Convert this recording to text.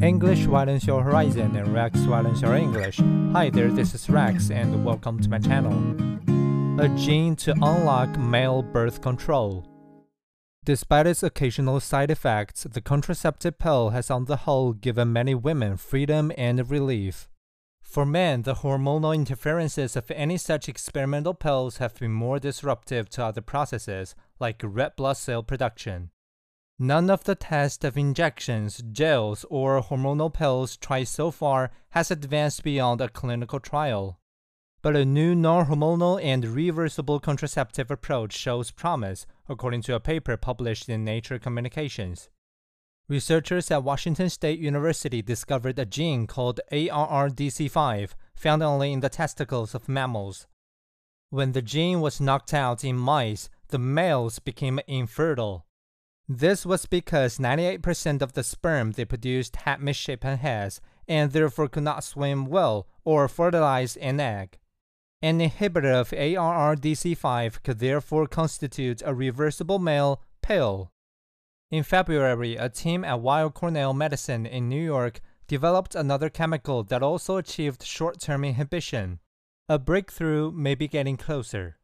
English widens your horizon and Rex widens your English. Hi there, this is Rex and welcome to my channel. A gene to unlock male birth control. Despite its occasional side effects, the contraceptive pill has on the whole given many women freedom and relief. For men, the hormonal interferences of any such experimental pills have been more disruptive to other processes, like red blood cell production. None of the tests of injections, gels, or hormonal pills tried so far has advanced beyond a clinical trial. But a new non hormonal and reversible contraceptive approach shows promise, according to a paper published in Nature Communications. Researchers at Washington State University discovered a gene called ARRDC5, found only in the testicles of mammals. When the gene was knocked out in mice, the males became infertile. This was because 98% of the sperm they produced had misshapen heads and therefore could not swim well or fertilize an egg. An inhibitor of ARRDC5 could therefore constitute a reversible male pill. In February, a team at Weill Cornell Medicine in New York developed another chemical that also achieved short term inhibition. A breakthrough may be getting closer.